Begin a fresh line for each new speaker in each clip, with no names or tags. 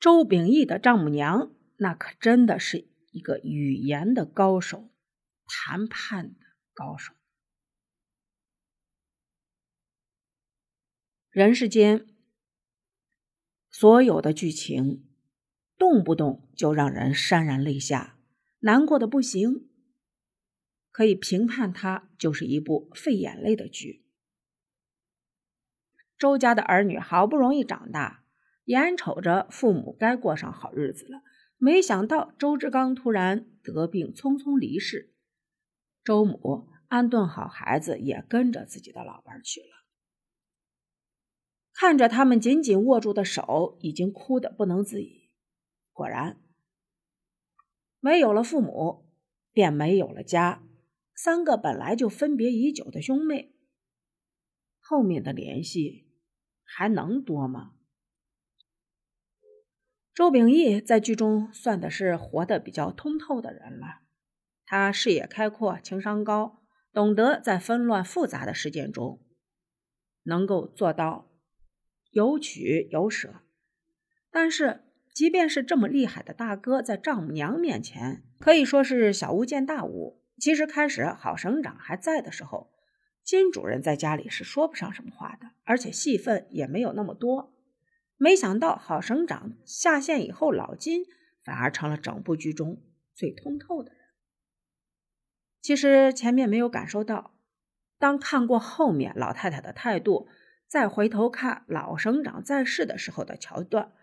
周秉义的丈母娘那可真的是一个语言的高手，谈判的高手。人世间所有的剧情，动不动就让人潸然泪下，难过的不行。可以评判它就是一部费眼泪的剧。周家的儿女好不容易长大，眼瞅着父母该过上好日子了，没想到周志刚突然得病，匆匆离世。周母安顿好孩子，也跟着自己的老伴去了。看着他们紧紧握住的手，已经哭得不能自已。果然，没有了父母，便没有了家。三个本来就分别已久的兄妹，后面的联系还能多吗？周秉义在剧中算的是活得比较通透的人了。他视野开阔，情商高，懂得在纷乱复杂的事件中，能够做到。有取有舍，但是即便是这么厉害的大哥，在丈母娘面前可以说是小巫见大巫。其实开始郝省长还在的时候，金主任在家里是说不上什么话的，而且戏份也没有那么多。没想到郝省长下线以后，老金反而成了整部剧中最通透的人。其实前面没有感受到，当看过后面老太太的态度。再回头看老省长在世的时候的桥段，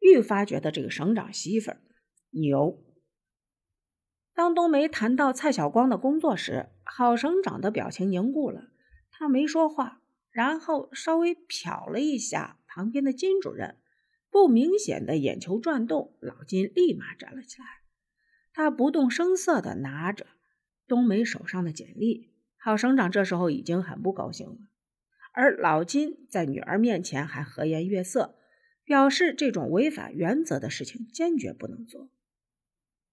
愈发觉得这个省长媳妇儿牛。当冬梅谈到蔡晓光的工作时，郝省长的表情凝固了，他没说话，然后稍微瞟了一下旁边的金主任，不明显的眼球转动，老金立马站了起来，他不动声色的拿着冬梅手上的简历。郝省长这时候已经很不高兴了。而老金在女儿面前还和颜悦色，表示这种违反原则的事情坚决不能做。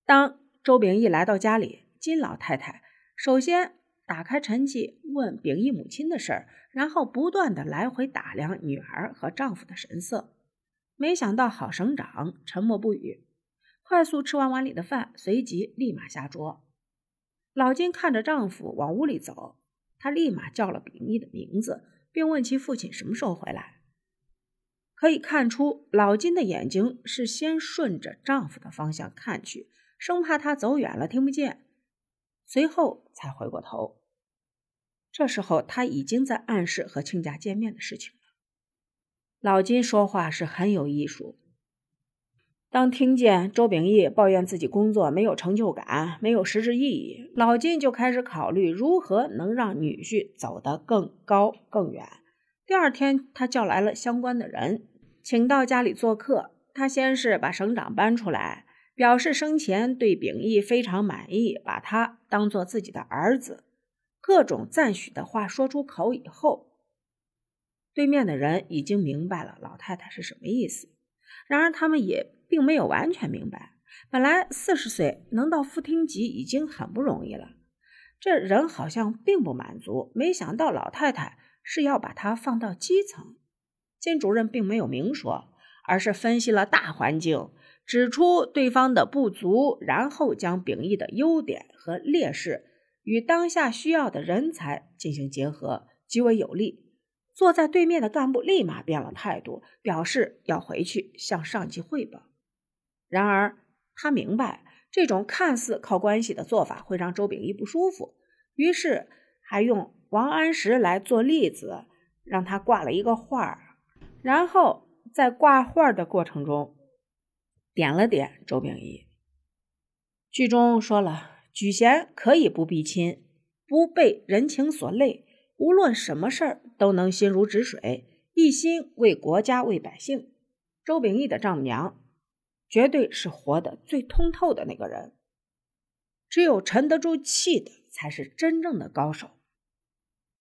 当周秉义来到家里，金老太太首先打开陈记问秉义母亲的事儿，然后不断的来回打量女儿和丈夫的神色。没想到郝省长沉默不语，快速吃完碗里的饭，随即立马下桌。老金看着丈夫往屋里走，她立马叫了秉义的名字。并问其父亲什么时候回来。可以看出，老金的眼睛是先顺着丈夫的方向看去，生怕他走远了听不见，随后才回过头。这时候，他已经在暗示和亲家见面的事情了。老金说话是很有艺术。当听见周秉义抱怨自己工作没有成就感、没有实质意义，老金就开始考虑如何能让女婿走得更高更远。第二天，他叫来了相关的人，请到家里做客。他先是把省长搬出来，表示生前对秉义非常满意，把他当做自己的儿子，各种赞许的话说出口以后，对面的人已经明白了老太太是什么意思。然而，他们也。并没有完全明白，本来四十岁能到副厅级已经很不容易了，这人好像并不满足。没想到老太太是要把他放到基层。金主任并没有明说，而是分析了大环境，指出对方的不足，然后将秉义的优点和劣势与当下需要的人才进行结合，极为有利。坐在对面的干部立马变了态度，表示要回去向上级汇报。然而，他明白这种看似靠关系的做法会让周秉义不舒服，于是还用王安石来做例子，让他挂了一个画儿。然后在挂画的过程中，点了点周秉义。剧中说了，举贤可以不避亲，不被人情所累，无论什么事儿都能心如止水，一心为国家为百姓。周秉义的丈母娘。绝对是活得最通透的那个人，只有沉得住气的才是真正的高手。